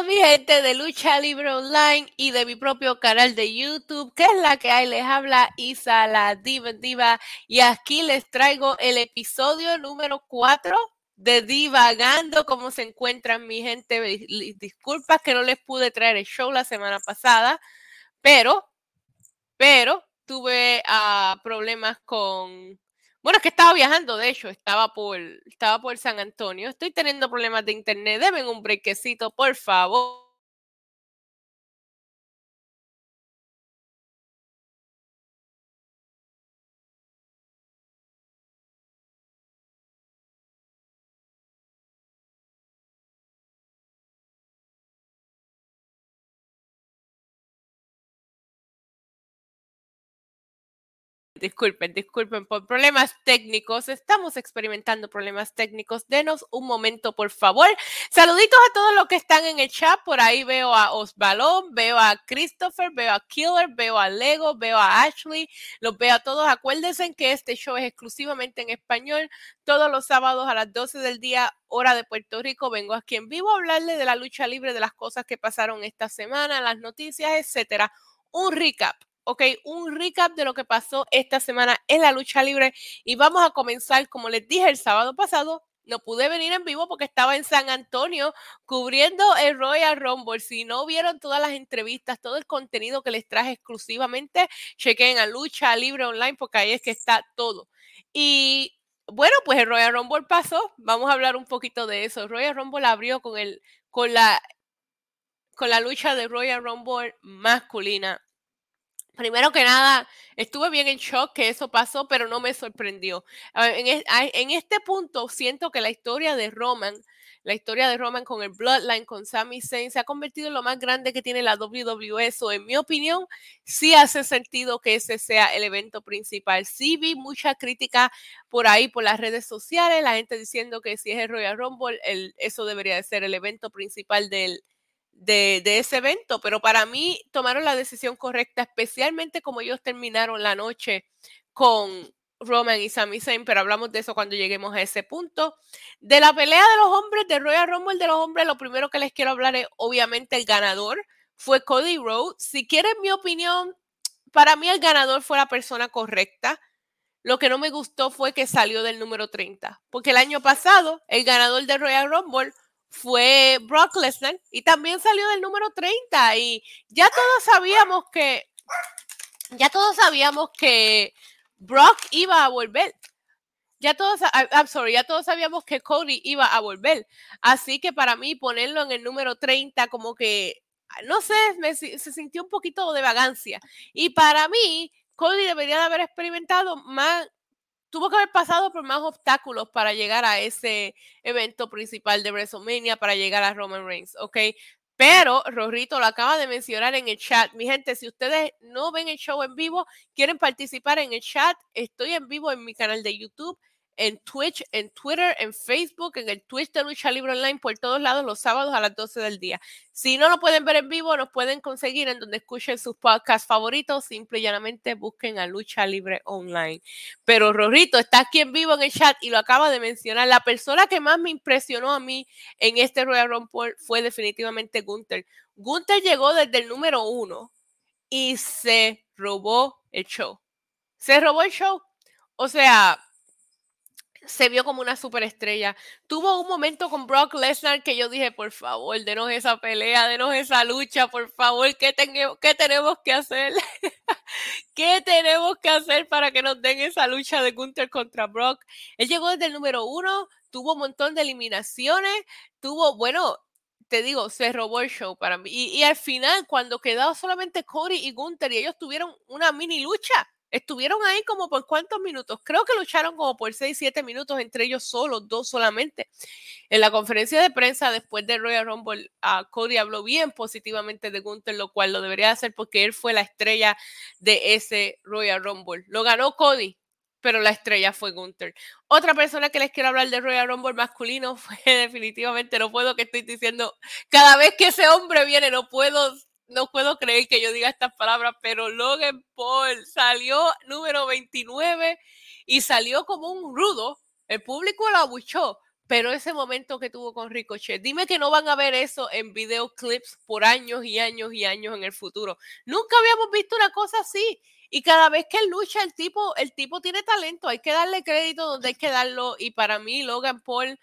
Mi gente de Lucha Libre Online y de mi propio canal de YouTube, que es la que hay, les habla Isa la Diva Diva. Y aquí les traigo el episodio número 4 de Divagando, cómo se encuentran mi gente, disculpas que no les pude traer el show la semana pasada, pero, pero tuve uh, problemas con bueno, es que estaba viajando, de hecho, estaba por, estaba por San Antonio. Estoy teniendo problemas de internet. Deben un brequecito, por favor. Disculpen, disculpen por problemas técnicos. Estamos experimentando problemas técnicos. Denos un momento, por favor. Saluditos a todos los que están en el chat. Por ahí veo a Osvalón, veo a Christopher, veo a Killer, veo a Lego, veo a Ashley. Los veo a todos. Acuérdense que este show es exclusivamente en español. Todos los sábados a las 12 del día, hora de Puerto Rico. Vengo aquí en vivo a hablarle de la lucha libre, de las cosas que pasaron esta semana, las noticias, etcétera. Un recap ok, un recap de lo que pasó esta semana en la lucha libre y vamos a comenzar, como les dije el sábado pasado, no pude venir en vivo porque estaba en San Antonio cubriendo el Royal Rumble. Si no vieron todas las entrevistas, todo el contenido que les traje exclusivamente, chequen a Lucha Libre Online porque ahí es que está todo. Y bueno, pues el Royal Rumble pasó. Vamos a hablar un poquito de eso. Royal Rumble abrió con el con la con la lucha de Royal Rumble masculina Primero que nada, estuve bien en shock que eso pasó, pero no me sorprendió. En, este punto siento que la historia de Roman, la historia de Roman con el Bloodline, con Sami Zayn, se ha convertido en lo más grande que tiene la WWE. Eso, en mi opinión, sí hace sentido que ese sea el evento principal. Sí vi mucha crítica por ahí, por las redes sociales, la gente diciendo que si es el Royal Rumble, eso debería de ser el evento principal del, de, ese evento, pero para mí tomaron la decisión correcta, especialmente como ellos terminaron la noche con Roman y Sami Zayn, pero hablamos de eso cuando lleguemos a ese punto. De la pelea de los hombres, de Royal Rumble de los hombres, lo primero que les quiero hablar es obviamente el ganador, fue Cody Rhodes. Si quieren mi opinión, para mí el ganador fue la persona correcta. Lo que no me gustó fue que salió del número 30, porque el año pasado el ganador de Royal Rumble fue Brock Lesnar y también salió del número 30 y ya todos sabíamos que ya todos sabíamos que Brock iba a volver. Ya todos, I'm sorry, ya todos sabíamos que Cody iba a volver. Así que para mí ponerlo en el número 30 como que, no sé, se sintió un poquito de vagancia. Y para mí, Cody debería de haber experimentado más, tuvo que haber pasado por más obstáculos para llegar a ese evento principal de WrestleMania, para llegar a Roman Reigns, ¿ok? Pero Rorrito lo acaba de mencionar en el chat. Mi gente, si ustedes no ven el show en vivo, quieren participar en el chat, estoy en vivo en mi canal de YouTube en Twitch, en Twitter, en Facebook, en el Twitch de Lucha Libre Online, por todos lados los sábados a las 12 del día. Si no lo pueden ver en vivo, nos pueden conseguir en donde escuchen sus podcasts favoritos. Simple y llanamente busquen a Lucha Libre Online. Pero Rorrito está aquí en vivo en el chat y lo acaba de mencionar. La persona que más me impresionó a mí en este Royal Rumble fue definitivamente Gunther. Gunther llegó desde el número uno y se robó el show. Se robó el show. O sea, se vio como una superestrella. Tuvo un momento con Brock Lesnar que yo dije, por favor, denos esa pelea, denos esa lucha, por favor, ¿qué, tenemos que hacer? ¿Qué tenemos que hacer para que nos den esa lucha de Gunther contra Brock? Él llegó desde el número uno, tuvo un montón de eliminaciones, tuvo, bueno, te digo, se robó el show para mí. Y, y al final, cuando quedaba solamente Cody y Gunther y ellos tuvieron una mini lucha, Estuvieron ahí como por cuántos minutos. Creo que lucharon como por 6, 7 minutos entre ellos solos, dos solamente. En la conferencia de prensa después de Royal Rumble, Cody habló bien positivamente de Gunther, lo cual lo debería hacer porque él fue la estrella de ese Royal Rumble. Lo ganó Cody, pero la estrella fue Gunther. Otra persona que les quiero hablar de Royal Rumble masculino fue definitivamente, no puedo que estoy diciendo, cada vez que ese hombre viene, no puedo no puedo creer que yo diga estas palabras, pero Logan Paul salió número 29 y salió como un rudo. El público lo abuchó, pero ese momento que tuvo con Ricochet, dime que no van a ver eso en videoclips por años y años y años en el futuro. Nunca habíamos visto una cosa así. Y cada vez que lucha, el tipo, el tipo tiene talento, hay que darle crédito donde hay que darlo. Y para mí, Logan Paul,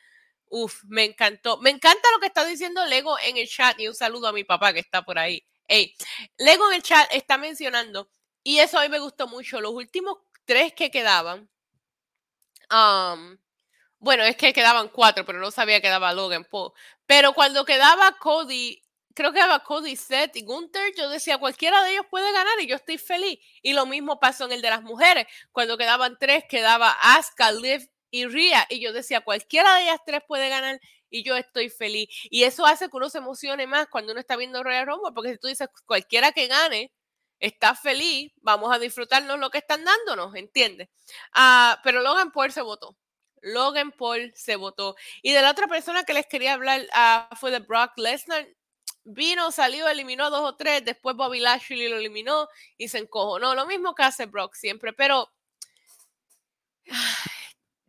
uff, me encantó. Me encanta lo que está diciendo Lego en el chat. Y un saludo a mi papá que está por ahí. Hey, Lego en el chat está mencionando, y eso a mí me gustó mucho, los últimos tres que quedaban. Um, bueno, es que quedaban cuatro, pero no sabía que daba Logan Paul. Pero cuando quedaba Cody, creo que quedaba Cody, Seth y Gunther, yo decía, cualquiera de ellos puede ganar y yo estoy feliz. Y lo mismo pasó en el de las mujeres. Cuando quedaban tres, quedaba Asuka, Liv y Rhea. Y yo decía, cualquiera de ellas tres puede ganar y yo estoy feliz. Y eso hace que uno se emocione más cuando uno está viendo Royal Rumble, porque si tú dices, cualquiera que gane, está feliz, vamos a disfrutarnos lo que están dándonos, ¿entiendes? Ah, pero Logan Paul se votó. Logan Paul se votó. Y de la otra persona que les quería hablar uh, fue de Brock Lesnar. Vino, salió, eliminó dos o tres, después Bobby Lashley lo eliminó y se encojonó. Lo mismo que hace Brock siempre, pero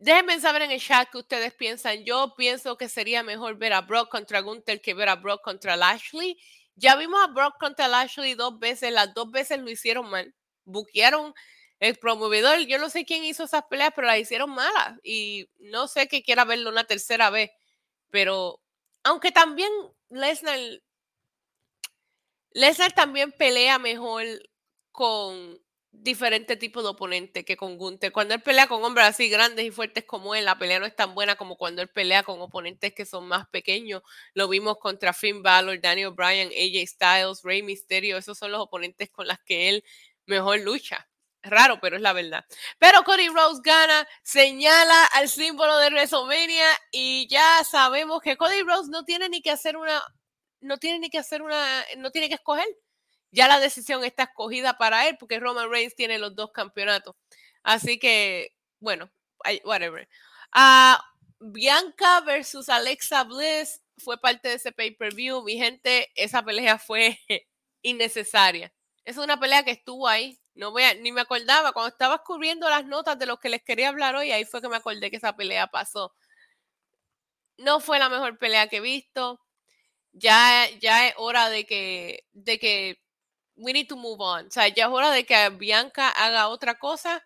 déjenme saber en el chat que ustedes piensan. Yo pienso que sería mejor ver a Brock contra Gunther que ver a Brock contra Lashley. Ya vimos a Brock contra Lashley dos veces, las dos veces lo hicieron mal. Buquearon el promovedor, yo no sé quién hizo esas peleas, pero las hicieron malas y no sé que quiera verlo una tercera vez, pero aunque también Lesnar, Lesnar también pelea mejor con diferentes tipos de oponentes que con Gunther. Cuando él pelea con hombres así grandes y fuertes como él, la pelea no es tan buena como cuando él pelea con oponentes que son más pequeños. Lo vimos contra Finn Balor, Daniel Bryan, AJ Styles, Rey Mysterio. Esos son los oponentes con los que él mejor lucha. Raro, pero es la verdad. Pero Cody Rose gana, señala al símbolo de WrestleMania y ya sabemos que Cody Rose no tiene ni que hacer una, no tiene ni que hacer una, no tiene que escoger. Ya la decisión está escogida para él porque Roman Reigns tiene los dos campeonatos. Así que, bueno, whatever. Ah, Bianca versus Alexa Bliss fue parte de ese pay-per-view. Mi gente, esa pelea fue innecesaria. Es una pelea que estuvo ahí no voy ni me acordaba, cuando estaba escribiendo las notas de lo que les quería hablar hoy, ahí fue que me acordé que esa pelea pasó. No fue la mejor pelea que he visto. Ya, ya es hora de que, de que we need to move on. O sea, ya es hora de que Bianca haga otra cosa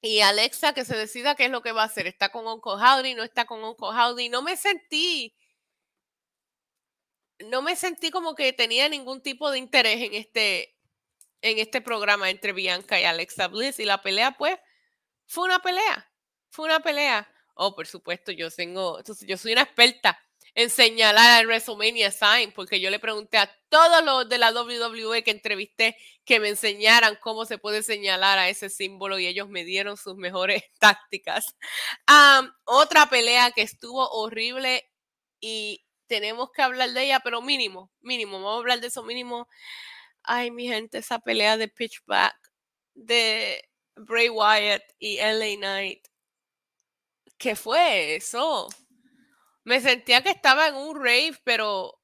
y Alexa que se decida qué es lo que va a hacer. ¿Está con Uncle Howdy? ¿No está con Uncle Howdy? No me sentí, no me sentí como que tenía ningún tipo de interés en este, en este programa entre Bianca y Alexa Bliss y la pelea pues fue una pelea, fue una pelea. Oh, por supuesto, yo tengo, entonces yo soy una experta en señalar al WrestleMania Sign, porque yo le pregunté a todos los de la WWE que entrevisté que me enseñaran cómo se puede señalar a ese símbolo y ellos me dieron sus mejores tácticas. otra pelea que estuvo horrible y tenemos que hablar de ella, pero mínimo, mínimo, vamos a hablar de eso mínimo. Ay, mi gente, esa pelea de pitchback de Bray Wyatt y LA Knight. ¿Qué fue eso? Me sentía que estaba en un rave, pero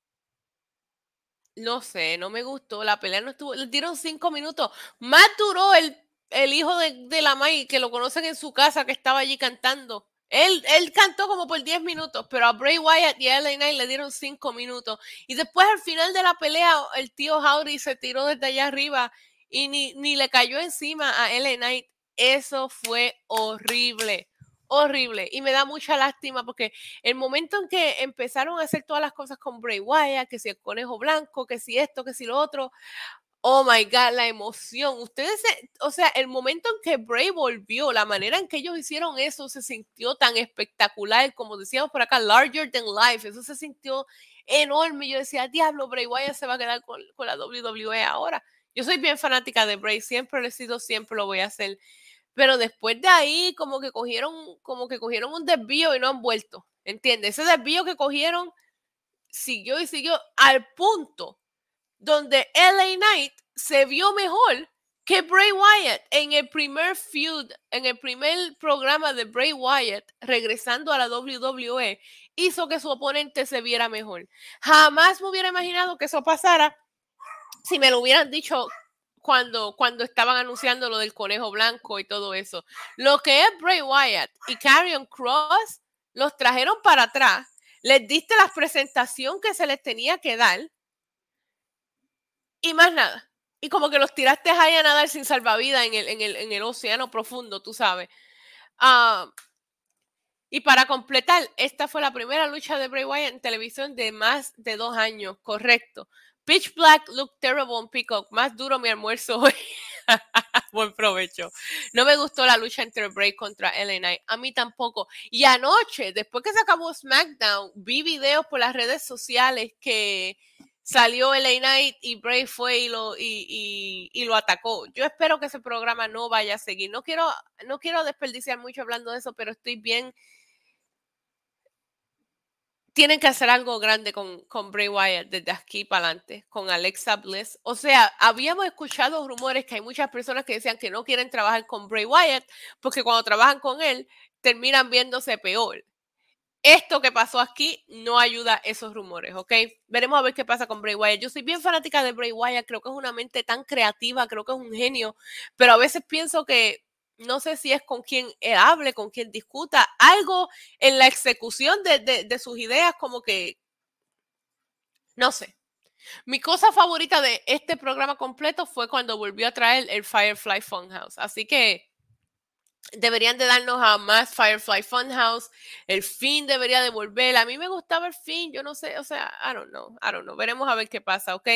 no sé, no me gustó. La pelea no estuvo. Le dieron cinco minutos. Más duró el, el hijo de, de la May, que lo conocen en su casa, que estaba allí cantando. Él, él cantó como por 10 minutos, pero a Bray Wyatt y a LA Knight le dieron 5 minutos. Y después al final de la pelea, el tío Howdy se tiró desde allá arriba y ni, ni le cayó encima a LA Knight. Eso fue horrible, horrible. Y me da mucha lástima porque el momento en que empezaron a hacer todas las cosas con Bray Wyatt, que si el conejo blanco, que si esto, que si lo otro, Oh my God, la emoción. Ustedes, o sea, el momento en que Bray volvió, la manera en que ellos hicieron eso se sintió tan espectacular, como decíamos por acá, larger than life. Eso se sintió enorme. Yo decía, diablo, Bray Wyatt se va a quedar con, con la WWE ahora. Yo soy bien fanática de Bray, siempre lo he sido, siempre lo voy a hacer. Pero después de ahí, como que cogieron, como que cogieron un desvío y no han vuelto. ¿Entiendes? Ese desvío que cogieron siguió y siguió al punto donde LA Knight se vio mejor que Bray Wyatt en el primer feud, en el primer programa de Bray Wyatt, regresando a la WWE, hizo que su oponente se viera mejor. Jamás me hubiera imaginado que eso pasara si me lo hubieran dicho cuando, cuando estaban anunciando lo del conejo blanco y todo eso. Lo que es Bray Wyatt y Karrion Cross los trajeron para atrás, les diste la presentación que se les tenía que dar y más nada. Y como que los tiraste ahí a nadar sin salvavidas en el, en el, en el océano profundo, tú sabes. Ah, y para completar, esta fue la primera lucha de Bray Wyatt en televisión de más de dos años, correcto. Pitch Black look terrible on Peacock. Más duro mi almuerzo hoy. Buen provecho. No me gustó la lucha entre Bray contra LA. A mí tampoco. Y anoche, después que se acabó SmackDown, vi videos por las redes sociales que salió LA Knight y Bray fue y lo, y, y, lo atacó. Yo espero que ese programa no vaya a seguir. No quiero, no quiero desperdiciar mucho hablando de eso, pero estoy bien tienen que hacer algo grande con, con Bray Wyatt desde aquí para adelante, con Alexa Bliss. O sea, habíamos escuchado rumores que hay muchas personas que decían que no quieren trabajar con Bray Wyatt porque cuando trabajan con él terminan viéndose peor. Esto que pasó aquí no ayuda a esos rumores, ¿ok? Veremos a ver qué pasa con Bray Wyatt. Yo soy bien fanática de Bray Wyatt, creo que es una mente tan creativa, creo que es un genio, pero a veces pienso que no sé si es con quien hable, con quien discuta, algo en la ejecución de, sus ideas como que, no sé. Mi cosa favorita de este programa completo fue cuando volvió a traer el Firefly Funhouse. Así que deberían de darnos a más Firefly Funhouse. El fin debería de volver. A mí me gustaba el fin, yo no sé, o sea, I don't know, I don't know. Veremos a ver qué pasa, ¿ok?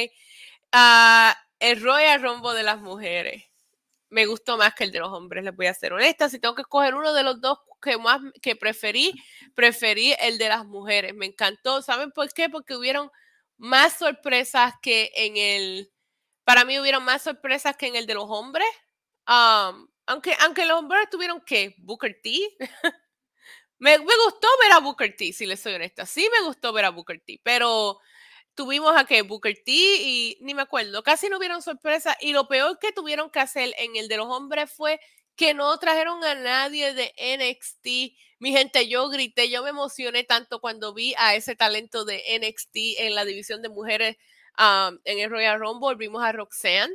Ah, el Royal Rombo de las mujeres me gustó más que el de los hombres, les voy a ser honesta. Si tengo que escoger uno de los dos que más que preferí, preferí el de las mujeres. Me encantó. ¿Saben por qué? Porque hubieron más sorpresas que en el. Para mí hubieron más sorpresas que en el de los hombres. aunque, aunque los hombres tuvieron que Booker T. me, me, gustó ver a Booker T, si les soy honesta. Sí me gustó ver a Booker T, pero tuvimos a que Booker T y ni me acuerdo, casi no hubieron sorpresa y lo peor que tuvieron que hacer en el de los hombres fue que no trajeron a nadie de NXT. Mi gente, yo grité, yo me emocioné tanto cuando vi a ese talento de NXT en la división de mujeres en el Royal Rumble. Vimos a Roxanne,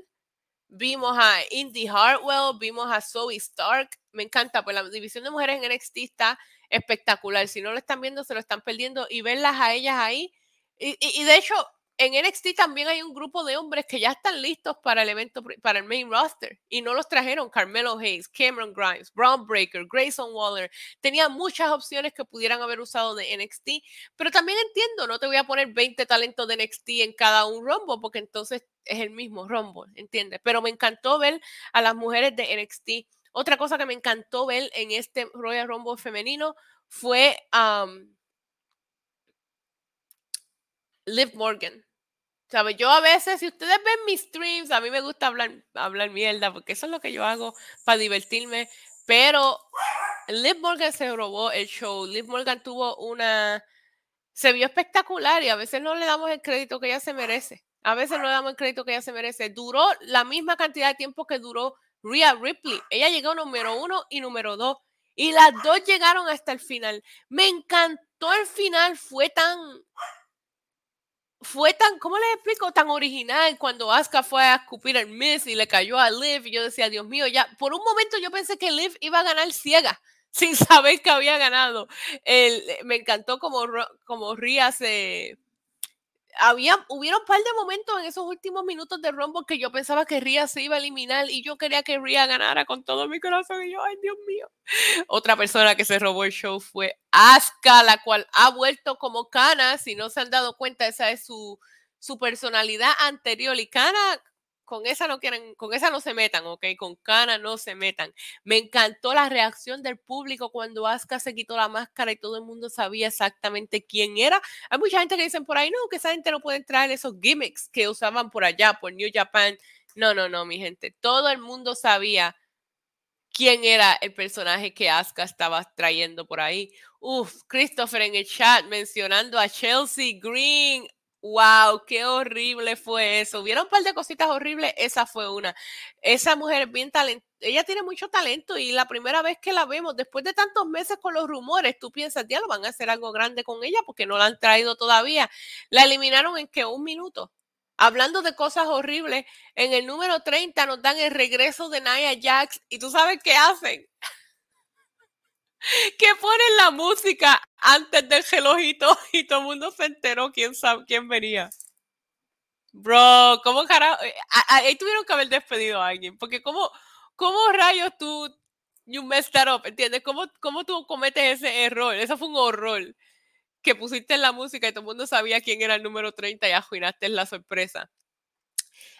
vimos a Indy Hartwell, vimos a Zoe Stark. Me encanta, pues la división de mujeres en NXT está espectacular. Si no lo están viendo, se lo están perdiendo y verlas a ellas ahí y, de hecho, en NXT también hay un grupo de hombres que ya están listos para el evento, para el main roster. Y no los trajeron Carmelo Hayes, Cameron Grimes, Brown Breaker, Grayson Waller. Tenía muchas opciones que pudieran haber usado de NXT. Pero también entiendo, no te voy a poner 20 talentos de NXT en cada un rombo, porque entonces es el mismo rombo, ¿entiendes? Pero me encantó ver a las mujeres de NXT. Otra cosa que me encantó ver en este Royal Rumble femenino fue... Liv Morgan. ¿Sabe? Yo a veces, si ustedes ven mis streams, a mí me gusta hablar, hablar mierda, porque eso es lo que yo hago para divertirme. Pero Liv Morgan se robó el show. Liv Morgan tuvo una. Se vio espectacular y a veces no le damos el crédito que ella se merece. A veces no le damos el crédito que ella se merece. Duró la misma cantidad de tiempo que duró Rhea Ripley. Ella llegó número uno y número dos. Y las dos llegaron hasta el final. Me encantó el final. Fue tan fue tan, ¿cómo les explico? Tan original cuando Asuka fue a escupir el Miss y le cayó a Liv y yo decía, Dios mío, ya, por un momento yo pensé que Liv iba a ganar ciega sin saber que había ganado. El, me encantó como, como Ria se, había, hubieron un par de momentos en esos últimos minutos de Rumble que yo pensaba que Ria se iba a eliminar y yo quería que Ria ganara con todo mi corazón y yo, ay Dios mío. Otra persona que se robó el show fue Asuka, la cual ha vuelto como Kana, si no se han dado cuenta, esa es su, su personalidad anterior y Kana con esa no quieren, con esa no se metan, ¿ok? Con Cana no se metan. Me encantó la reacción del público cuando Asuka se quitó la máscara y todo el mundo sabía exactamente quién era. Hay mucha gente que dicen por ahí, no, que esa gente no puede entrar en esos gimmicks que usaban por allá, por New Japan. No, no, no, mi gente. Todo el mundo sabía quién era el personaje que Asuka estaba trayendo por ahí. Uf, Christopher en el chat mencionando a Chelsea Green. Wow, qué horrible fue eso. Vieron un par de cositas horribles, esa fue una. Esa mujer bien talentosa, ella tiene mucho talento y la primera vez que la vemos, después de tantos meses con los rumores, tú piensas, ya lo van a hacer algo grande con ella porque no la han traído todavía. La eliminaron en que un minuto. Hablando de cosas horribles, en el número 30 nos dan el regreso de Nia Jax y tú sabes qué hacen. Que ponen la música antes del relojito y todo el mundo se enteró quién, sabe, quién venía. Bro, ¿cómo carajo? Eh, ahí tuvieron que haber despedido a alguien, porque ¿cómo, cómo rayos tú, you messed that up, ¿entiendes? ¿Cómo, ¿Cómo tú cometes ese error? Eso fue un horror que pusiste en la música y todo el mundo sabía quién era el número 30 y arruinaste la sorpresa.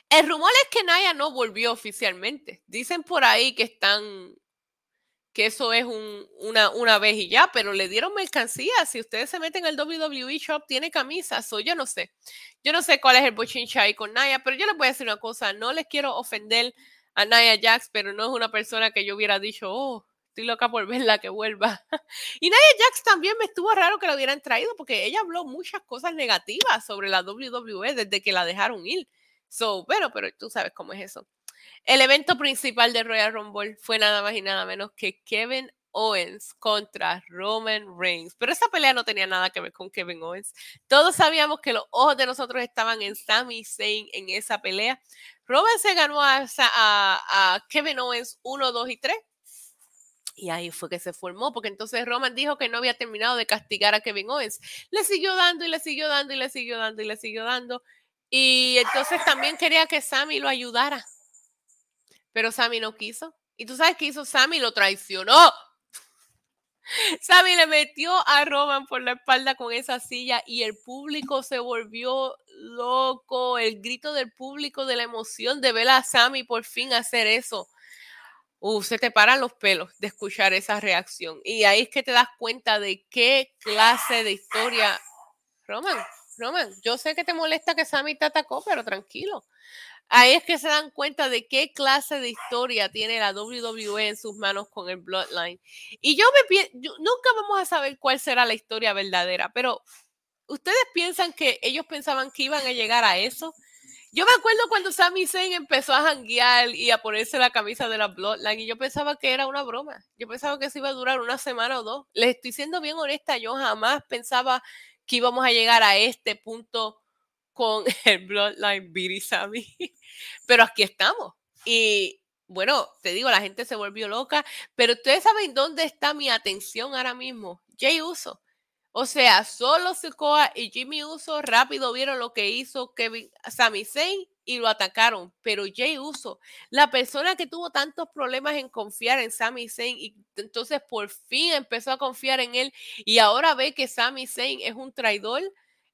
El rumor es que Naya no volvió oficialmente. Dicen por ahí que están que eso es un, una, una vez y ya, pero le dieron mercancía. Si ustedes se meten al WWE Shop, tiene camisas, o yo no sé. Yo no sé cuál es el bochincha ahí con Naya, pero yo les voy a decir una cosa, no les quiero ofender a Naya Jax, pero no es una persona que yo hubiera dicho, oh, estoy loca por verla que vuelva. y Naya Jax también me estuvo raro que la hubieran traído, porque ella habló muchas cosas negativas sobre la WWE desde que la dejaron ir. So, pero, pero tú sabes cómo es eso. El evento principal de Royal Rumble fue nada más y nada menos que Kevin Owens contra Roman Reigns. Pero esa pelea no tenía nada que ver con Kevin Owens. Todos sabíamos que los ojos de nosotros estaban en Sami Zayn en esa pelea. Roman se ganó a, a Kevin Owens 1, 2 y 3. Y ahí fue que se formó, porque entonces Roman dijo que no había terminado de castigar a Kevin Owens. Le siguió dando y le siguió dando y le siguió dando y le siguió dando. Y entonces también quería que Sammy lo ayudara. Pero Sammy no quiso. Y tú sabes qué hizo Sammy, lo traicionó. Sammy le metió a Roman por la espalda con esa silla y el público se volvió loco. El grito del público de la emoción de ver a Sammy por fin hacer eso. Uh, se te paran los pelos de escuchar esa reacción. Y ahí es que te das cuenta de qué clase de historia. Roman, Roman, yo sé que te molesta que Sammy te atacó, pero tranquilo. Ahí es que se dan cuenta de qué clase de historia tiene la WWE en sus manos con el Bloodline. Y yo me pienso, nunca vamos a saber cuál será la historia verdadera, pero ¿ustedes piensan que ellos pensaban que iban a llegar a eso? Yo me acuerdo cuando Sami Zayn empezó a janguear y a ponerse la camisa de la Bloodline y yo pensaba que era una broma. Yo pensaba que eso iba a durar una semana o dos. Les estoy siendo bien honesta, yo jamás pensaba que íbamos a llegar a este punto con el Bloodline Beat Sammy. Pero aquí estamos. Y bueno, te digo, la gente se volvió loca, pero ustedes saben dónde está mi atención ahora mismo. Jay Uso. O sea, solo Secoa y Jimmy Uso rápido vieron lo que hizo Kevin Sami Zayn y lo atacaron. Pero Jay Uso, la persona que tuvo tantos problemas en confiar en Sami Zayn y entonces por fin empezó a confiar en él y ahora ve que Sami Zayn es un traidor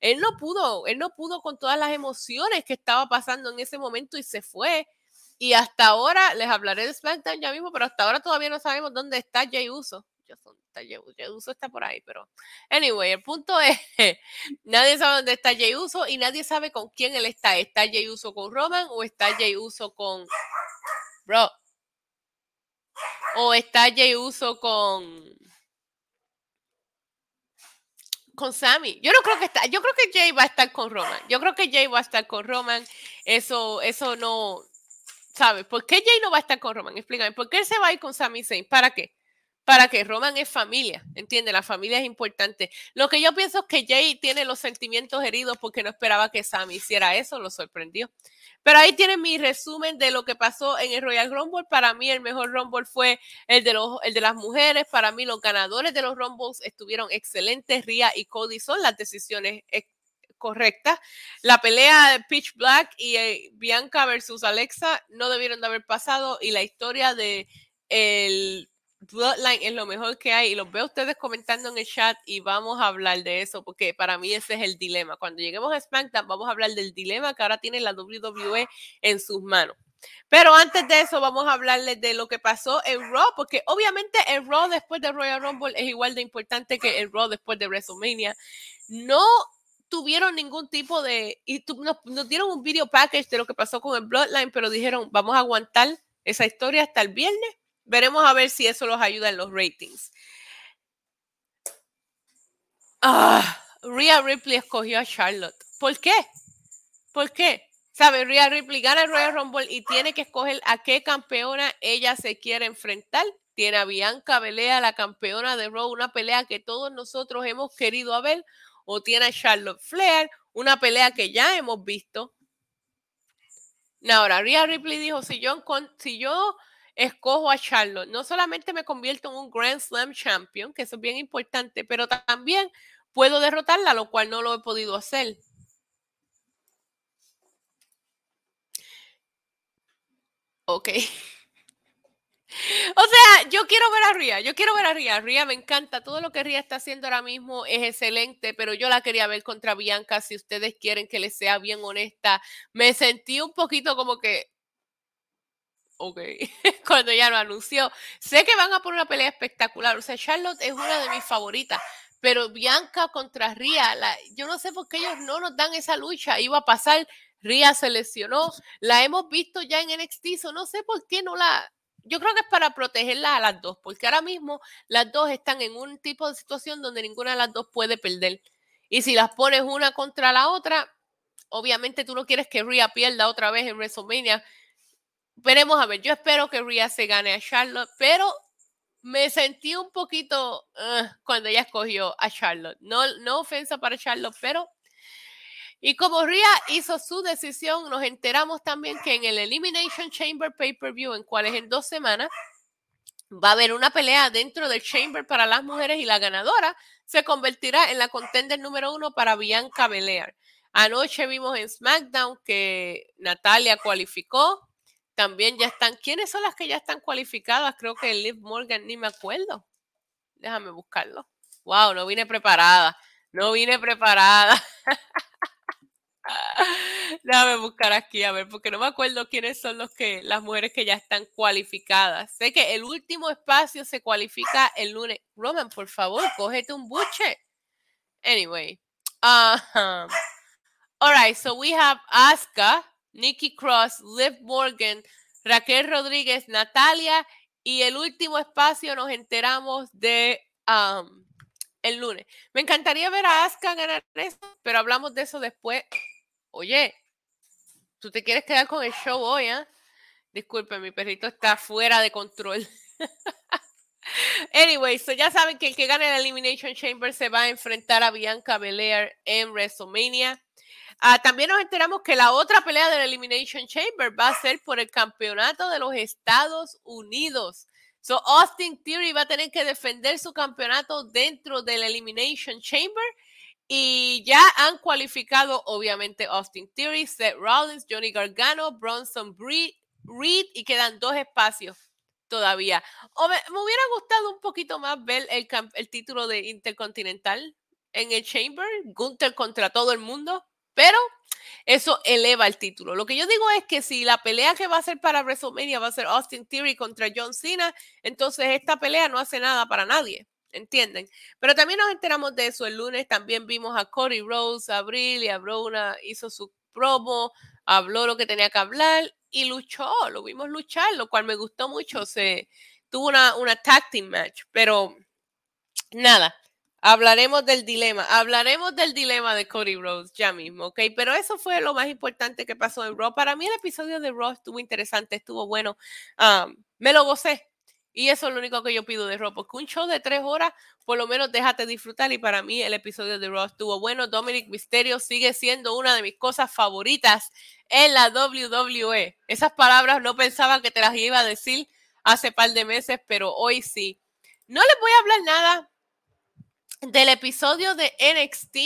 él no pudo, él no pudo con todas las emociones que estaba pasando en ese momento y se fue. Y hasta ahora, les hablaré de SmackDown ya mismo, pero hasta ahora todavía no sabemos dónde está Jay Uso. Jay Uso está por ahí, pero anyway, el punto es, nadie sabe dónde está Jay Uso y nadie sabe con quién él está. ¿Está Jay Uso con Roman o está Jay Uso con... Bro. O está Jay Uso con con Sammy. Yo no creo que está, yo creo que Jay va a estar con Roman. Yo creo que Jay va a estar con Roman. Eso, eso no, ¿sabes? ¿Por qué Jay no va a estar con Roman? Explícame. ¿Por qué él se va a ir con Sammy Zayn? ¿Para qué? Para que Roman es familia, ¿entiende? La familia es importante. Lo que yo pienso es que Jay tiene los sentimientos heridos porque no esperaba que Sammy hiciera eso, lo sorprendió. Pero ahí tienen mi resumen de lo que pasó en el Royal Rumble. Para mí el mejor Rumble fue el de, los, el de las mujeres. Para mí los ganadores de los Rumbles estuvieron excelentes. Ria y Cody son las decisiones correctas. La pelea de Pitch Black y eh, Bianca versus Alexa no debieron de haber pasado. Y la historia de el Bloodline es lo mejor que hay y los veo ustedes comentando en el chat y vamos a hablar de eso porque para mí ese es el dilema. Cuando lleguemos a SmackDown vamos a hablar del dilema que ahora tiene la WWE en sus manos. Pero antes de eso vamos a hablarles de lo que pasó en Raw porque obviamente el Raw después de Royal Rumble es igual de importante que el Raw después de WrestleMania. No tuvieron ningún tipo de... Y nos, nos dieron un video package de lo que pasó con el Bloodline, pero dijeron vamos a aguantar esa historia hasta el viernes Veremos a ver si eso los ayuda en los ratings. Ah, Rhea Ripley escogió a Charlotte. ¿Por qué? ¿Por qué? ¿Sabe? Rhea Ripley gana el Royal Rumble y tiene que escoger a qué campeona ella se quiere enfrentar. Tiene a Bianca Belea, la campeona de Raw, una pelea que todos nosotros hemos querido ver. O tiene a Charlotte Flair, una pelea que ya hemos visto. Ahora, Rhea Ripley dijo, si yo, si yo escojo a Charlotte. No solamente me convierto en un Grand Slam champion, que eso es bien importante, pero también puedo derrotarla, lo cual no lo he podido hacer. Ok. O sea, yo quiero ver a Ria, yo quiero ver a Ria. Ria me encanta, todo lo que Ria está haciendo ahora mismo es excelente, pero yo la quería ver contra Bianca, si ustedes quieren que les sea bien honesta. Me sentí un poquito como que, ok, cuando ya lo anunció. Sé que van a poner una pelea espectacular, o sea, Charlotte es una de mis favoritas, pero Bianca contra Ria, yo no sé por qué ellos no nos dan esa lucha, iba a pasar. Ria se lesionó, la hemos visto ya en NXT, so no sé por qué no la, yo creo que es para protegerlas a las dos, porque ahora mismo las dos están en un tipo de situación donde ninguna de las dos puede perder. Y si las pones una contra la otra, obviamente tú no quieres que Rhea pierda otra vez en WrestleMania. Veremos a ver, yo espero que Rhea se gane a Charlotte, pero me sentí un poquito cuando ella escogió a Charlotte. No, no ofensa para Charlotte, pero y como Ria hizo su decisión, nos enteramos también que en el Elimination Chamber Pay-Per-View, en cual es en dos semanas, va a haber una pelea dentro del Chamber para las mujeres y la ganadora se convertirá en la contender número uno para Bianca Belair. Anoche vimos en SmackDown que Natalia cualificó. También ya están. ¿Quiénes son las que ya están cualificadas? Creo que Liv Morgan, ni me acuerdo. Déjame buscarlo. Wow, no vine preparada. No vine preparada. Déjame buscar aquí, a ver, porque no me acuerdo quiénes son los que, las mujeres que ya están cualificadas. Sé que el último espacio se cualifica el lunes. Roman, por favor, cógete un buche. Anyway. Uh. All right, so we have Asuka, Nikki Cross, Liv Morgan, Raquel Rodríguez, Natalia y el último espacio nos enteramos de um, el lunes. Me encantaría ver a Asuka ganar eso, pero hablamos de eso después Oye, tú te quieres quedar con el show hoy, ¿eh? Disculpe, mi perrito está fuera de control. anyway, so ya saben que el que gane el Elimination Chamber se va a enfrentar a Bianca Belair en WrestleMania. Ah, también nos enteramos que la otra pelea del Elimination Chamber va a ser por el campeonato de los Estados Unidos. So Austin Theory va a tener que defender su campeonato dentro del Elimination Chamber y ya han cualificado, obviamente, Austin Theory, Seth Rollins, Johnny Gargano, Bronson Reed, y quedan dos espacios todavía. me, hubiera gustado un poquito más ver el, el título de Intercontinental en el Chamber, Gunther contra todo el mundo, pero eso eleva el título. Lo que yo digo es que si la pelea que va a ser para WrestleMania va a ser Austin Theory contra John Cena, entonces esta pelea no hace nada para nadie. ¿entienden? Pero también nos enteramos de eso el lunes, también vimos a Cody Rose, Abril y Abrona hizo su promo, habló lo que tenía que hablar y luchó, lo vimos luchar, lo cual me gustó mucho, se tuvo una, una tag team match, pero nada, hablaremos del dilema, hablaremos del dilema de Cody Rose ya mismo, ¿ok? Pero eso fue lo más importante que pasó en Raw. Para mí el episodio de Raw estuvo interesante, estuvo bueno, me lo gocé, y eso es lo único que yo pido de Raw, porque un show de tres horas, por lo menos déjate disfrutar. Y para mí el episodio de Raw estuvo bueno. Dominic Mysterio sigue siendo una de mis cosas favoritas en la WWE. Esas palabras no pensaba que te las iba a decir hace par de meses, pero hoy sí. No les voy a hablar nada del episodio de NXT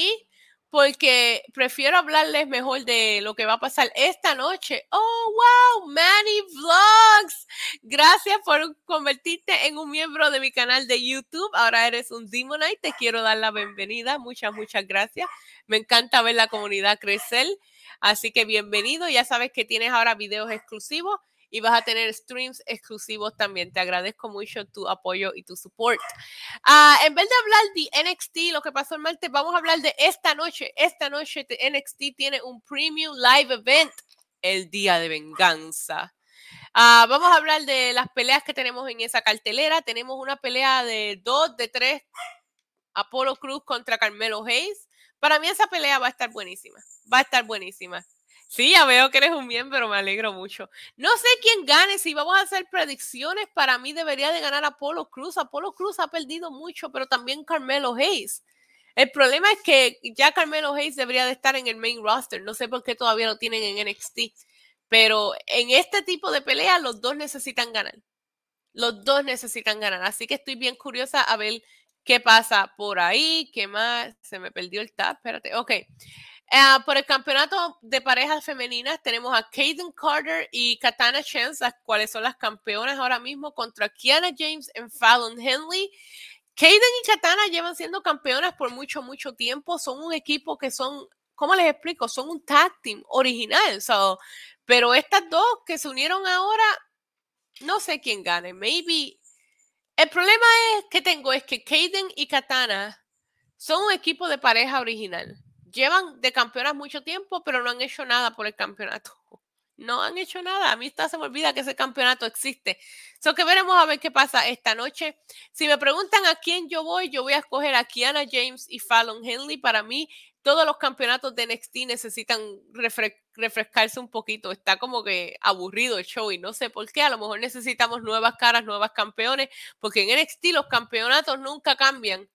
porque prefiero hablarles mejor de lo que va a pasar esta noche. Oh, wow, Manny Vlogs. Gracias por convertirte en un miembro de mi canal de YouTube. Ahora eres un Demonite. Te quiero dar la bienvenida. Muchas, muchas gracias. Me encanta ver la comunidad crecer. Así que bienvenido. Ya sabes que tienes ahora videos exclusivos y vas a tener streams exclusivos también. Te agradezco mucho tu apoyo y tu support. Ah, en vez de hablar de NXT, lo que pasó el martes, vamos a hablar de esta noche. Esta noche NXT tiene un premium live event, el día de venganza. Ah, vamos a hablar de las peleas que tenemos en esa cartelera. Tenemos una pelea de dos, de tres, Apolo Cruz contra Carmelo Hayes. Para mí esa pelea va a estar buenísima. Va a estar buenísima. Sí, ya veo que eres un miembro, me alegro mucho. No sé quién gane, si vamos a hacer predicciones, para mí debería de ganar Apolo Cruz. Apolo Cruz ha perdido mucho, pero también Carmelo Hayes. El problema es que ya Carmelo Hayes debería de estar en el main roster. No sé por qué todavía lo tienen en NXT. Pero en este tipo de pelea los dos necesitan ganar. Los dos necesitan ganar. Así que estoy bien curiosa a ver qué pasa por ahí. ¿Qué más? Se me perdió el tab. Espérate. Ok. Uh, por el campeonato de parejas femeninas tenemos a Kaden Carter y Katana Chance, las cuales son las campeonas ahora mismo contra Kiana James y Fallon Henley. Kaden y Katana llevan siendo campeonas por mucho, mucho tiempo. Son un equipo que son, ¿cómo les explico? Son un tag team original. So, pero estas dos que se unieron ahora, no sé quién gane. Maybe. El problema es que tengo es que Kaden y Katana son un equipo de pareja original llevan de campeonas mucho tiempo, pero no han hecho nada por el campeonato. No han hecho nada. A mí está, se me olvida que ese campeonato existe. So que veremos a ver qué pasa esta noche. Si me preguntan a quién yo voy, yo voy a escoger a Kiana James y Fallon Henley. Para mí, todos los campeonatos de NXT necesitan refrescarse un poquito. Está como que aburrido el show y no sé por qué. A lo mejor necesitamos nuevas caras, nuevas campeones, porque en NXT los campeonatos nunca cambian.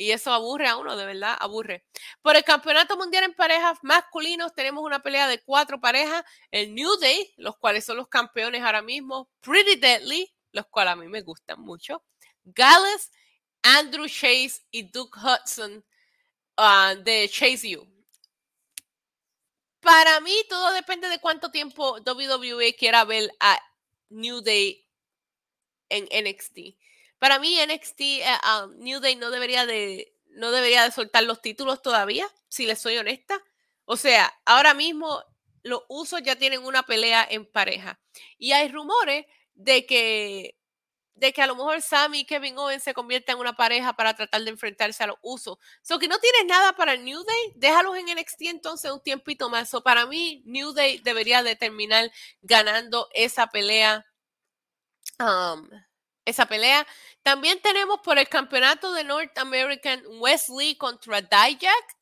Y eso aburre a uno, de verdad, aburre. Por el Campeonato Mundial en Parejas Masculinos tenemos una pelea de cuatro parejas. El New Day, los cuales son los campeones ahora mismo. Pretty Deadly, los cuales a mí me gustan mucho. Gallus, Andrew Chase y Duke Hudson ah, de Chase U. Para mí todo depende de cuánto tiempo WWE quiera ver a New Day en NXT. Para mí NXT eh, um, New Day no debería de no debería de soltar los títulos todavía, si les soy honesta. O sea, ahora mismo los usos ya tienen una pelea en pareja y hay rumores de que de que a lo mejor Sammy y Kevin Owens se conviertan en una pareja para tratar de enfrentarse a los usos. So que no tienes nada para New Day, déjalos en NXT entonces un tiempito más. So para mí, New Day debería de terminar ganando esa pelea. Um, esa pelea. También tenemos por el campeonato de North American Wesley contra Dijak.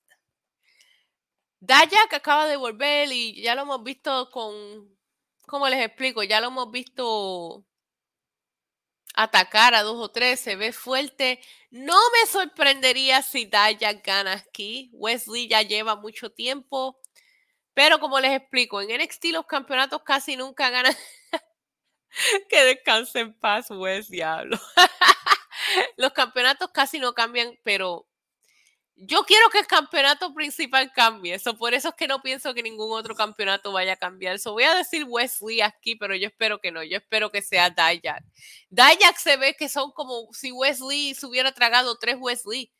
Dijak acaba de volver y ya lo hemos visto con, ¿cómo les explico? Ya lo hemos visto atacar a dos o tres, se ve fuerte. No me sorprendería si Dijak gana aquí. Wesley ya lleva mucho tiempo. Pero como les explico, en NXT los campeonatos casi nunca ganan. que descanse en paz, Wes, diablo. Los campeonatos casi no cambian, pero yo quiero que el campeonato principal cambie. Eso por eso es que no pienso que ningún otro campeonato vaya a cambiar. Eso voy a decir Wesley aquí, pero yo espero que no. Yo espero que sea Dijak. Dijak se ve que son como si Wesley se hubiera tragado tres Wesley.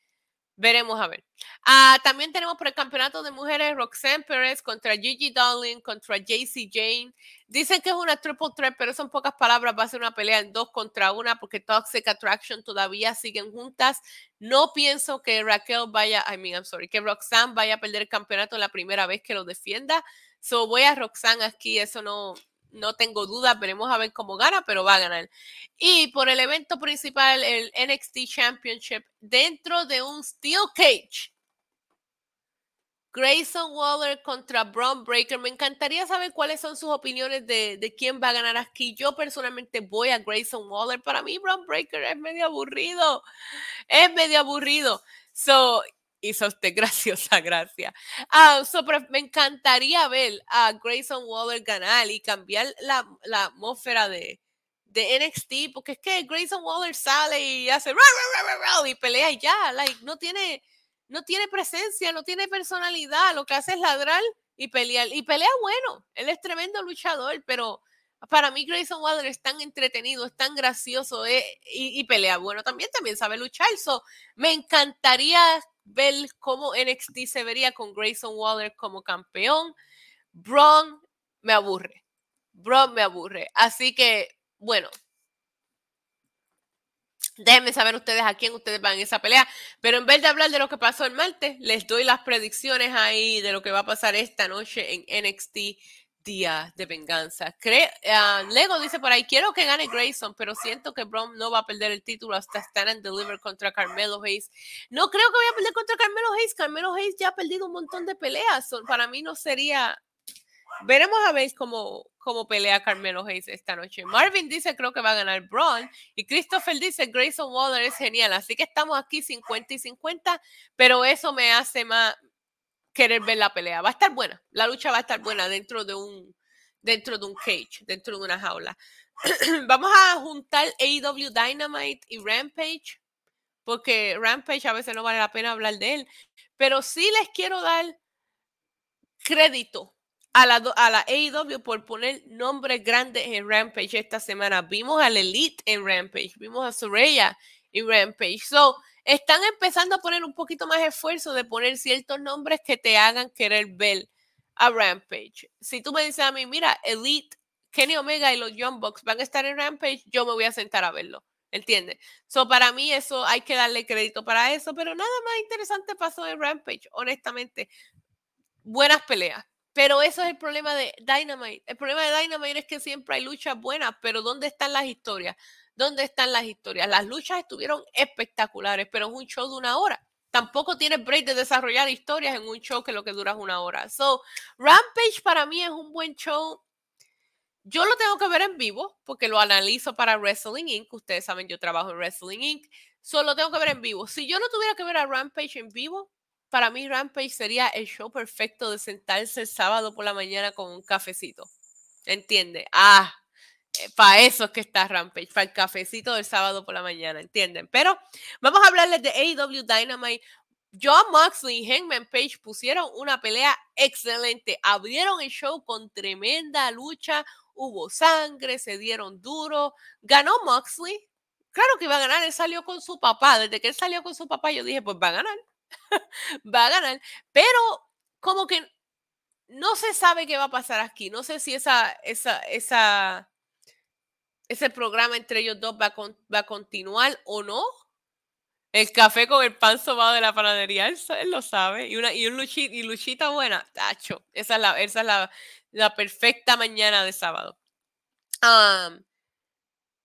Veremos a ver. Ah, también tenemos por el campeonato de mujeres Roxanne Perez contra Gigi Darling contra JC Jane. Dicen que es una triple threat, pero son pocas palabras. Va a ser una pelea en dos contra una porque Toxic Attraction todavía siguen juntas. No pienso que Raquel vaya, I mean, I'm sorry, que Roxanne vaya a perder el campeonato la primera vez que lo defienda. So voy a Roxanne aquí, eso no, no tengo dudas, veremos a ver cómo gana, pero va a ganar. Y por el evento principal, el NXT Championship, dentro de un Steel Cage. Grayson Waller contra Braun Breaker. Me encantaría saber cuáles son sus opiniones de, de, quién va a ganar aquí. Yo personalmente voy a Grayson Waller. Para mí, Braun Breaker es medio aburrido. Es medio aburrido. So, hizo usted graciosa gracia. Ah, me encantaría ver a Grayson Waller ganar y cambiar la, atmósfera de, de, NXT, porque es que Grayson Waller sale y hace y pelea y ya, like, no tiene, no tiene presencia, no tiene personalidad, lo que hace es ladrar y pelear. Y pelea bueno, él es tremendo luchador, pero para mí Grayson Waller es tan entretenido, es tan gracioso eh, y, pelea bueno, también, también sabe luchar. So, me encantaría ver cómo NXT se vería con Grayson Waller como campeón. Braun me aburre. Braun me aburre. Así que, bueno. Déjenme saber ustedes a quién ustedes van en esa pelea. Pero en vez de hablar de lo que pasó el martes, les doy las predicciones ahí de lo que va a pasar esta noche en NXT día de venganza. Ah, Lego dice por ahí, quiero que gane Grayson, pero siento que Braun no va a perder el título hasta Stand and Deliver contra Carmelo Hayes. No creo que vaya a perder contra Carmelo Hayes. Carmelo Hayes ya ha perdido un montón de peleas. Para mí no sería... Veremos a ver cómo, cómo pelea Carmelo Hayes esta noche. Marvin dice creo que va a ganar Braun. Y Christopher dice Grayson Waller es genial. Así que estamos aquí 50 y 50, pero eso me hace más, querer ver la pelea. Va a estar buena. La lucha va a estar buena dentro de un, dentro de un cage, dentro de una jaula. vamos a juntar AEW Dynamite y Rampage, porque Rampage a veces no vale la pena hablar de él, pero sí les quiero dar crédito a la, a la AEW por poner nombres grandes en Rampage esta semana. Vimos al Elite en Rampage, vimos a Soraya en Rampage. So, están empezando a poner un poquito más esfuerzo de poner ciertos nombres que te hagan querer ver a Rampage. Si tú me dices a mí, mira, Elite, Kenny Omega y los Young Bucks van a estar en Rampage, yo me voy a sentar a verlo. ¿Entiendes? So, para mí eso hay que darle crédito para eso, pero nada más interesante pasó en Rampage, honestamente. Buenas peleas. Pero eso es el problema de Dynamite. El problema de Dynamite es que siempre hay luchas buenas, pero ¿dónde están las historias? ¿Dónde están las historias? Las luchas estuvieron espectaculares, pero es un show de una hora. Tampoco tienes break de desarrollar historias en un show que lo que dura es una hora. So, Rampage para mí es un buen show. Yo lo tengo que ver en vivo porque lo analizo para Wrestling Inc. Ustedes saben, yo trabajo en Wrestling Inc. Solo tengo que ver en vivo. Si yo no tuviera que ver a Rampage en vivo, para mí Rampage sería el show perfecto de sentarse el sábado por la mañana con un cafecito. ¿Entiende? Ah, para eso es que está Rampage, para el cafecito del sábado por la mañana, ¿entienden? Pero vamos a hablarles de AEW Dynamite. John Moxley y Hangman Page pusieron una pelea excelente. Abrieron el show con tremenda lucha. Hubo sangre, se dieron duro. Ganó Moxley. Claro que iba a ganar. Él salió con su papá. Desde que él salió con su papá, yo dije, pues va a ganar. va a ganar. Pero como que no se sabe qué va a pasar aquí. No sé si esa, esa, esa, ese programa entre ellos dos va a, va continuar o no. El café con el pan sobado de la panadería, él, lo sabe. Y, una, y, un luchita, y luchita buena, tacho. Esa es la, esa es la, la perfecta mañana de sábado.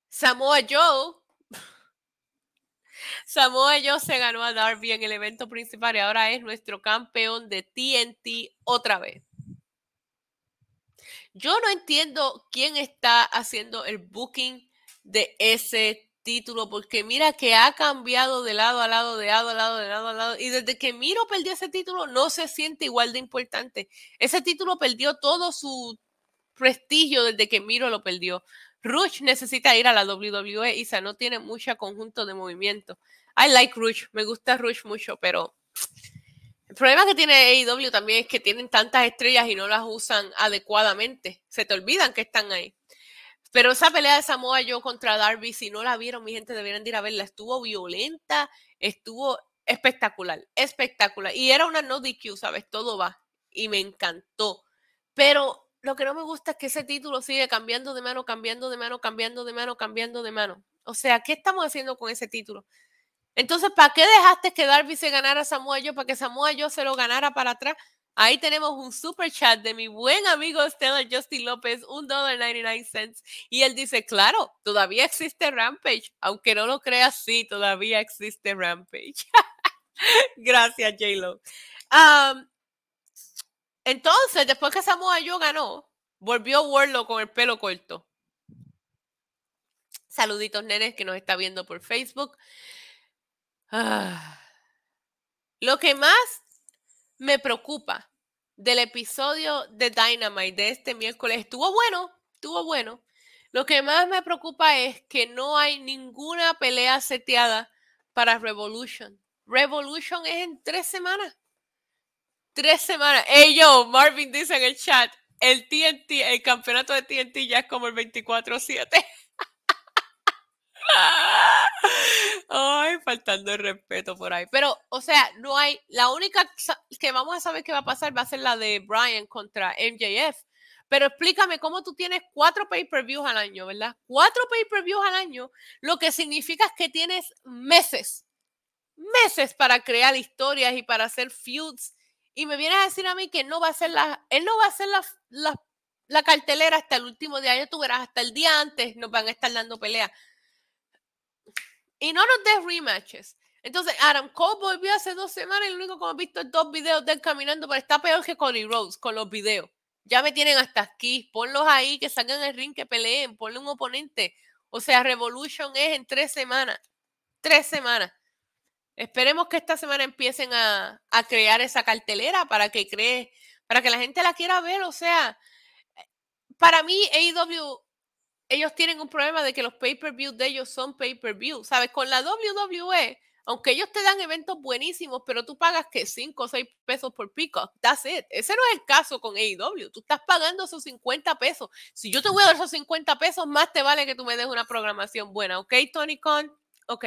Samoa Joe Samoa Joe se ganó a Darby en el evento principal y ahora es nuestro campeón de TNT otra vez. Yo no entiendo quién está haciendo el booking de ese título, porque mira que ha cambiado de lado a lado, de lado a lado, de lado a lado. Y desde que Miro perdió ese título, no se siente igual de importante. Ese título perdió todo su prestigio desde que Miro lo perdió. Rush necesita ir a la WWE y no tiene mucho conjunto de movimiento. I like Rush, me gusta Rush mucho, pero el problema que tiene AEW también es que tienen tantas estrellas y no las usan adecuadamente. Se te olvidan que están ahí. Pero esa pelea de Samoa Joe contra Darby, si no la vieron, mi gente deberían ir a verla. Estuvo violenta, estuvo espectacular, espectacular. Y era una no DQ, ¿sabes? Todo va. Y me encantó. Pero lo que no me gusta es que ese título sigue cambiando de mano, cambiando de mano, cambiando de mano, cambiando de mano. O sea, ¿qué estamos haciendo con ese título? Entonces, ¿para qué dejaste que Darby se ganara a Samoa Joe? Para que Samoa Joe se lo ganara para atrás. Ahí tenemos un super chat de mi buen amigo Stella Justin López, un dólar 99 cents. Y él dice, claro, todavía existe Rampage. Aunque no lo creas, sí, todavía existe Rampage. Gracias, J-Lo. entonces, después que Samoa Joe ganó, volvió Warlock con el pelo corto. Saluditos, nenes, que nos está viendo por Facebook. Ah. Lo que más me preocupa del episodio de Dynamite de este miércoles estuvo bueno, estuvo bueno. Lo que más me preocupa es que no hay ninguna pelea seteada para Revolution. Revolution es en tres semanas. Tres semanas. Hey yo, Marvin dice en el chat, el TNT, el campeonato de TNT ya es como el 24-7. Ay, faltando el respeto por ahí. Pero, o sea, no hay. La única que vamos a saber qué va a pasar va a ser la de Brian contra MJF. Pero explícame cómo tú tienes cuatro pay-per-views al año, ¿verdad? Cuatro pay-per-views al año, lo que significa que tienes meses, meses para crear historias y para hacer feuds. Y me vienes a decir a mí que no va a ser la, él no va a hacer la, la, cartelera hasta el último día. tú verás, hasta el día antes nos van a estar dando peleas y no nos des rematches. Entonces, Adam Cole volvió hace dos semanas y lo único que hemos visto es dos videos de él caminando, pero está peor que Cody Rhodes con los videos. Ya me tienen hasta aquí. Ponlos ahí, que salgan el ring, que peleen, ponle un oponente. O sea, Revolution es en tres semanas. Tres semanas. Esperemos que esta semana empiecen a, a crear esa cartelera para que cree, para que la gente la quiera ver. O sea, para mí, AEW ellos tienen un problema de que los pay-per-view de ellos son pay-per-view. ¿Sabes? Con la WWE, aunque ellos te dan eventos buenísimos, pero tú pagas que 5 o 6 pesos por Peacock. That's it. Ese no es el caso con AEW. Tú estás pagando esos 50 pesos. Si yo te voy a dar esos 50 pesos, más te vale que tú me des una programación buena. ¿Ok, Tony Khan? Ok.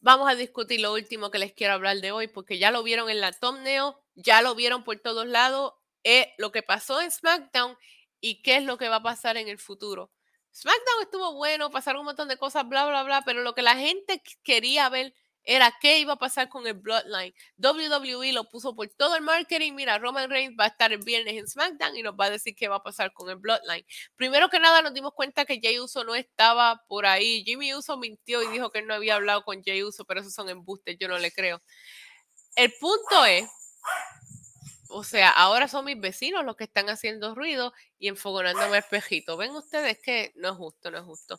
Vamos a discutir lo último que les quiero hablar de hoy, porque ya lo vieron en la thumbnail, ya lo vieron por todos lados. Es lo que pasó en SmackDown y qué es lo que va a pasar en el futuro. SmackDown estuvo bueno, pasaron un montón de cosas, bla, bla, bla, pero lo que la gente quería ver era qué iba a pasar con el Bloodline. WWE lo puso por todo el marketing. Mira, Roman Reigns va a estar el viernes en SmackDown y nos va a decir qué va a pasar con el Bloodline. Primero que nada, nos dimos cuenta que Jay Uso no estaba por ahí. Jimmy Uso mintió y dijo que no había hablado con Jay Uso, pero esos son embustes, yo no le creo. El punto es o sea, ahora son mis vecinos los que están haciendo ruido y enfogonándome el espejito. Ven ustedes que no es justo, no es justo.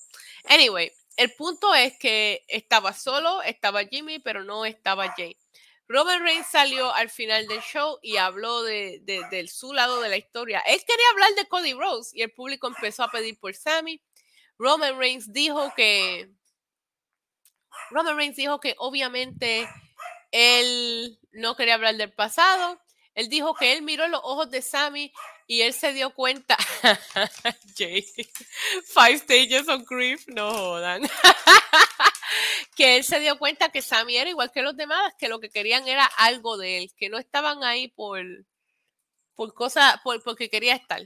Anyway, el punto es que estaba solo, estaba Jimmy, pero no estaba Jay. Roman Reigns salió al final del show y habló de, de, su lado de la historia. Él quería hablar de Cody Rose y el público empezó a pedir por Sammy. Roman Reigns dijo que Roman Reigns dijo que obviamente él no quería hablar del pasado, él dijo que él miró los ojos de Sammy y él se dio cuenta. Jay, five stages of grief, no jodan. que él se dio cuenta que Sammy era igual que los demás, que lo que querían era algo de él, que no estaban ahí por, por cosas, por, porque quería estar.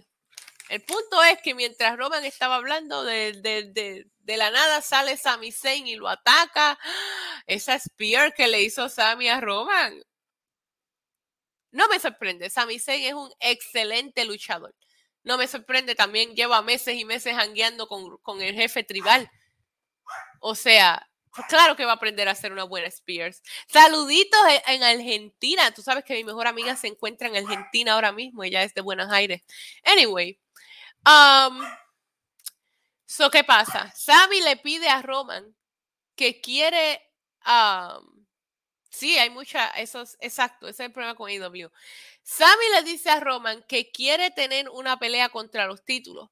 El punto es que mientras Roman estaba hablando de, de, de, la nada sale Sami Zayn y lo ataca. Esa spear que le hizo Sami a Roman. No me sorprende, Sami Zayn es un excelente luchador. No me sorprende, también lleva meses y meses hangueando con, el jefe tribal. O sea, pues claro que va a aprender a hacer una buena Spears. Saluditos en Argentina. Tú sabes que mi mejor amiga se encuentra en Argentina ahora mismo. Ella es de Buenos Aires. Anyway. Um, so, ¿qué pasa? Sammy le pide a Roman que quiere um, Sí, hay mucha, eso es exacto, ese es el problema con AEW. Sammy le dice a Roman que quiere tener una pelea contra los títulos.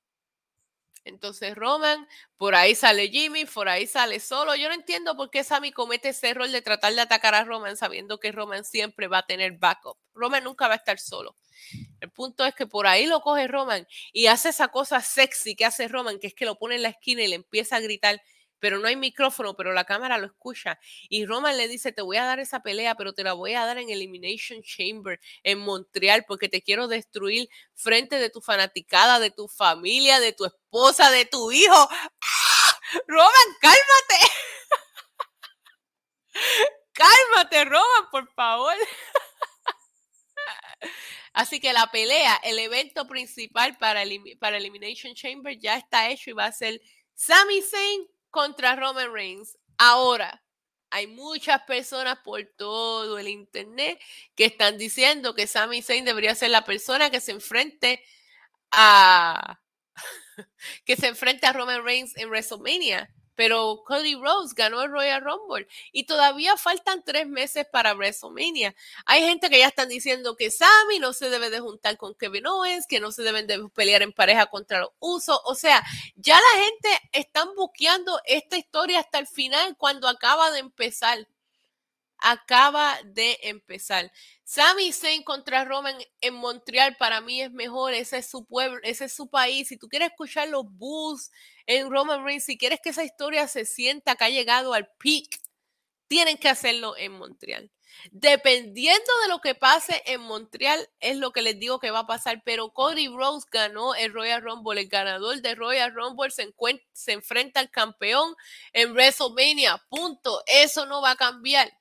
Entonces Roman, por ahí sale Jimmy, por ahí sale solo. Yo no entiendo por qué Sammy comete ese error de tratar de atacar a Roman sabiendo que Roman siempre va a tener backup. Roman nunca va a estar solo. El punto es que por ahí lo coge Roman y hace esa cosa sexy que hace Roman, que es que lo pone en la esquina y le empieza a gritar, pero no hay micrófono, pero la cámara lo escucha. Y Roman le dice, te voy a dar esa pelea, pero te la voy a dar en Elimination Chamber, en Montreal, porque te quiero destruir frente de tu fanaticada, de tu familia, de tu esposa, de tu hijo. ¡Ah! Roman, cálmate. cálmate, Roman, por favor. Así que la pelea, el evento principal para, para Elimination Chamber ya está hecho y va a ser Sami Zayn contra Roman Reigns. Ahora, hay muchas personas por todo el internet que están diciendo que Sami Zayn debería ser la persona que se enfrente a que se enfrente a Roman Reigns en WrestleMania pero Cody Rose ganó el Royal Rumble y todavía faltan tres meses para WrestleMania. Hay gente que ya están diciendo que Sammy no se debe de juntar con Kevin Owens, que no se deben de pelear en pareja contra los usos. O sea, ya la gente están buqueando esta historia hasta el final cuando acaba de empezar acaba de empezar. Sami Zayn contra Roman en Montreal para mí es mejor, ese es su pueblo, ese es su país. Si tú quieres escuchar los bus en Roman Reigns, si quieres que esa historia se sienta que ha llegado al peak, tienen que hacerlo en Montreal. Dependiendo de lo que pase en Montreal, es lo que les digo que va a pasar. Pero Cody Rose ganó el Royal Rumble. El ganador de Royal Rumble se, se enfrenta al campeón en WrestleMania. Punto. Eso no va a cambiar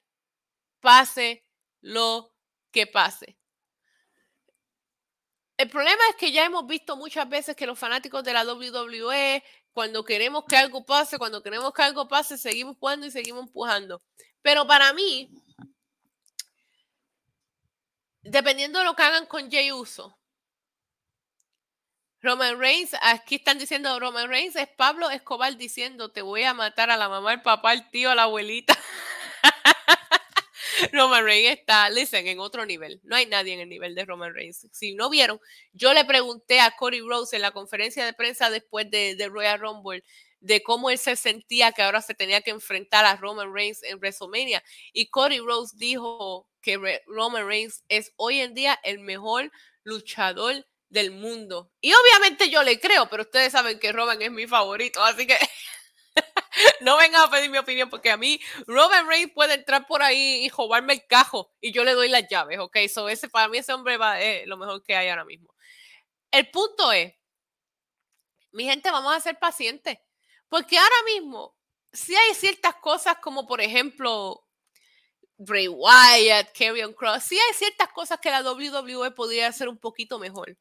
pase lo que pase. El problema es que ya hemos visto muchas veces que los fanáticos de la WWE, cuando queremos que algo pase, cuando queremos que algo pase, seguimos jugando y seguimos empujando. Pero para mí, dependiendo de lo que hagan con Jay Uso, Roman Reigns, aquí están diciendo Roman Reigns, es Pablo Escobar diciendo, te voy a matar a la mamá, el papá, el tío, la abuelita. Roman Reigns está, listen, en otro nivel. No hay nadie en el nivel de Roman Reigns. Si no vieron, yo le pregunté a Cody Rose en la conferencia de prensa después de, de Royal Rumble de cómo él se sentía que ahora se tenía que enfrentar a Roman Reigns en WrestleMania. Y Cody Rose dijo que Roman Reigns es hoy en día el mejor luchador del mundo. Y obviamente yo le creo, pero ustedes saben que Roman es mi favorito, así que no vengan a pedir mi opinión porque a mí Roman Reigns puede entrar por ahí y robarme el cajo y yo le doy las llaves, ¿ok? So ese, para mí ese hombre va, es lo mejor que hay ahora mismo. El punto es, mi gente, vamos a ser pacientes. Porque ahora mismo, si hay ciertas cosas como por ejemplo Bray Wyatt, Karrion Cross, sí hay ciertas cosas que la WWE podría hacer un poquito mejor.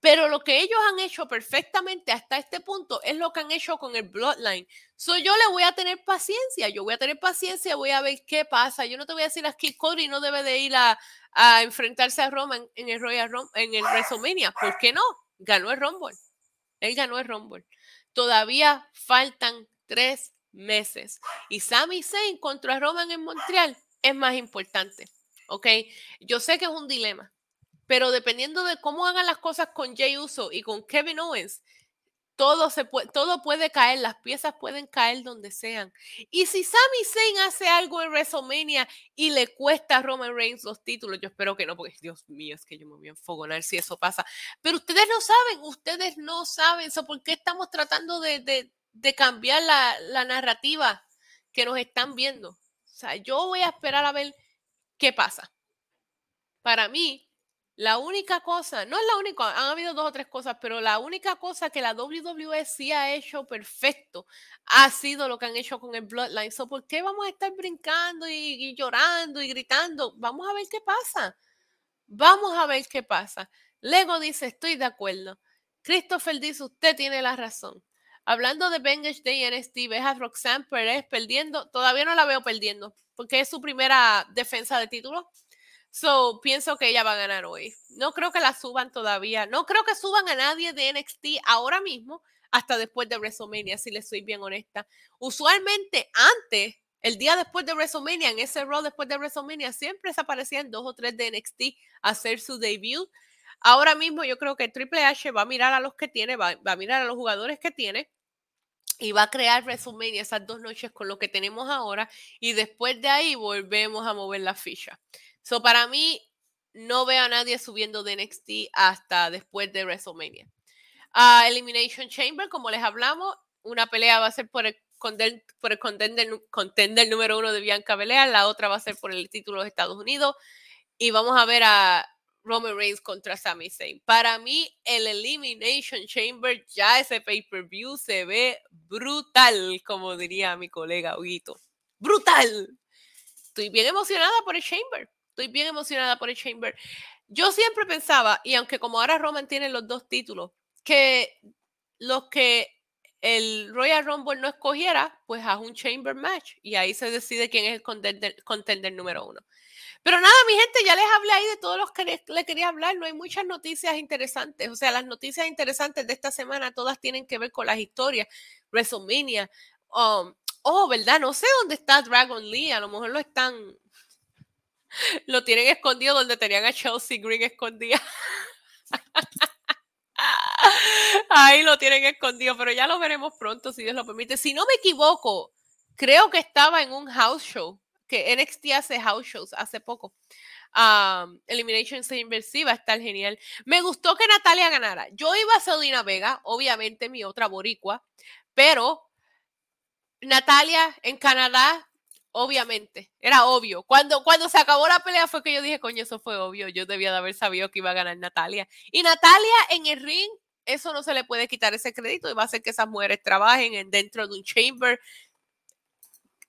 Pero lo que ellos han hecho perfectamente hasta este punto es lo que han hecho con el Bloodline. So yo le voy a tener paciencia, yo voy a tener paciencia, voy a ver qué pasa. Yo no te voy a decir que Cody no debe de ir a, enfrentarse a Roman en el Royal Rumble, en el WrestleMania. ¿Por qué no? Ganó el Rumble. Él ganó el Rumble. Todavía faltan tres meses. Y Sami Zayn contra Roman en Montreal es más importante. ¿Ok? Yo sé que es un dilema, pero dependiendo de cómo hagan las cosas con Jay Uso y con Kevin Owens, todo, se puede, todo puede caer, las piezas pueden caer donde sean. Y si Sami Zayn hace algo en WrestleMania y le cuesta a Roman Reigns los títulos, yo espero que no, porque Dios mío, es que yo me voy a enfogonar si eso pasa. Pero ustedes no saben, ustedes no saben, ¿por qué estamos tratando de, cambiar la, la narrativa que nos están viendo? O sea, yo voy a esperar a ver qué pasa. Para mí, la única cosa, no es la única, han habido dos o tres cosas, pero la única cosa que la WWE sí ha hecho perfecto ha sido lo que han hecho con el Bloodline. So, ¿Por qué vamos a estar brincando y, llorando y gritando? Vamos a ver qué pasa. Vamos a ver qué pasa. Lego dice, estoy de acuerdo. Christopher dice, usted tiene la razón. Hablando de Bengage Day NXT, ves a Roxanne Perez perdiendo. Todavía no la veo perdiendo, porque es su primera defensa de título. So, pienso que ella va a ganar hoy. No creo que la suban todavía. No creo que suban a nadie de NXT ahora mismo hasta después de WrestleMania, si les soy bien honesta. Usualmente antes, el día después de WrestleMania, en ese rol después de WrestleMania, siempre desaparecían dos o tres de NXT a hacer su debut. Ahora mismo yo creo que Triple H va a mirar a los que tiene, va, va a mirar a los jugadores que tiene y va a crear WrestleMania esas dos noches con lo que tenemos ahora y después de ahí volvemos a mover la ficha. So, para mí, no veo a nadie subiendo de NXT hasta después de WrestleMania. Uh, Elimination Chamber, como les hablamos, una pelea va a ser por el, por el contender, número uno de Bianca Belair, la otra va a ser por el título de Estados Unidos y vamos a ver a Roman Reigns contra Sami Zayn. Para mí, el Elimination Chamber, ya ese pay-per-view se ve brutal, como diría mi colega Huguito. ¡Brutal! Estoy bien emocionada por el Chamber. Estoy bien emocionada por el Chamber. Yo siempre pensaba, y aunque como ahora Roman tiene los dos títulos, que los que el Royal Rumble no escogiera, pues haz un Chamber Match y ahí se decide quién es el contender, número uno. Pero nada, mi gente, ya les hablé ahí de todos los que le, quería hablar. No hay muchas noticias interesantes. O sea, las noticias interesantes de esta semana todas tienen que ver con las historias. WrestleMania. Um, oh, ¿verdad? No sé dónde está Dragon Lee. A lo mejor lo están lo tienen escondido donde tenían a Chelsea Green escondida. Ahí lo tienen escondido, pero ya lo veremos pronto, si Dios lo permite. Si no me equivoco, creo que estaba en un house show, que NXT hace house shows hace poco. Elimination Inversiva, está genial. Me gustó que Natalia ganara. Yo iba a Selena Vega, obviamente mi otra boricua, pero Natalia en Canadá Obviamente, era obvio. Cuando, cuando se acabó la pelea fue que yo dije, coño, eso fue obvio. Yo debía de haber sabido que iba a ganar Natalia. Y Natalia en el ring, eso no se le puede quitar ese crédito y va a hacer que esas mujeres trabajen en, dentro de un chamber.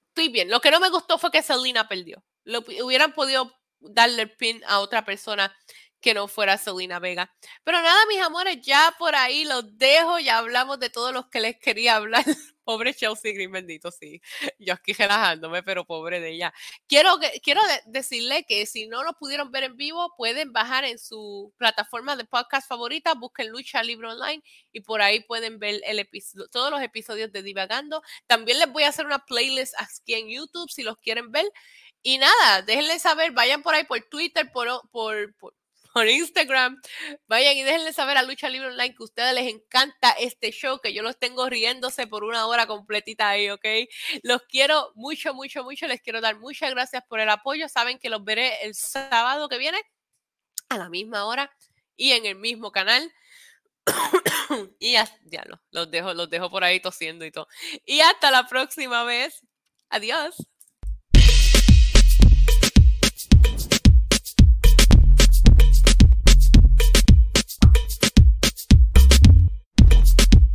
Estoy bien. Lo que no me gustó fue que Selena perdió. Lo, hubieran podido darle el pin a otra persona que no fuera Selena Vega. Pero nada, mis amores, ya por ahí los dejo. Ya hablamos de todos los que les quería hablar Pobre Chelsea Green, bendito, sí. Yo aquí relajándome, pero pobre de ella. Quiero, quiero decirle que si no lo pudieron ver en vivo, pueden bajar en su plataforma de podcast favorita, busquen Lucha Libre Online y por ahí pueden ver el todos los episodios de Divagando. También les voy a hacer una playlist aquí en YouTube si los quieren ver. Y nada, déjenle saber, vayan por ahí por Twitter, por, por, por por Instagram. Vayan y déjenle saber a Lucha Libre Online que a ustedes les encanta este show, que yo los tengo riéndose por una hora completita ahí, ¿ok? Los quiero mucho, mucho, mucho. Les quiero dar muchas gracias por el apoyo. Saben que los veré el sábado que viene a la misma hora y en el mismo canal. y ya, ya los dejo, los dejo por ahí tosiendo y todo. Y hasta la próxima vez. Adiós.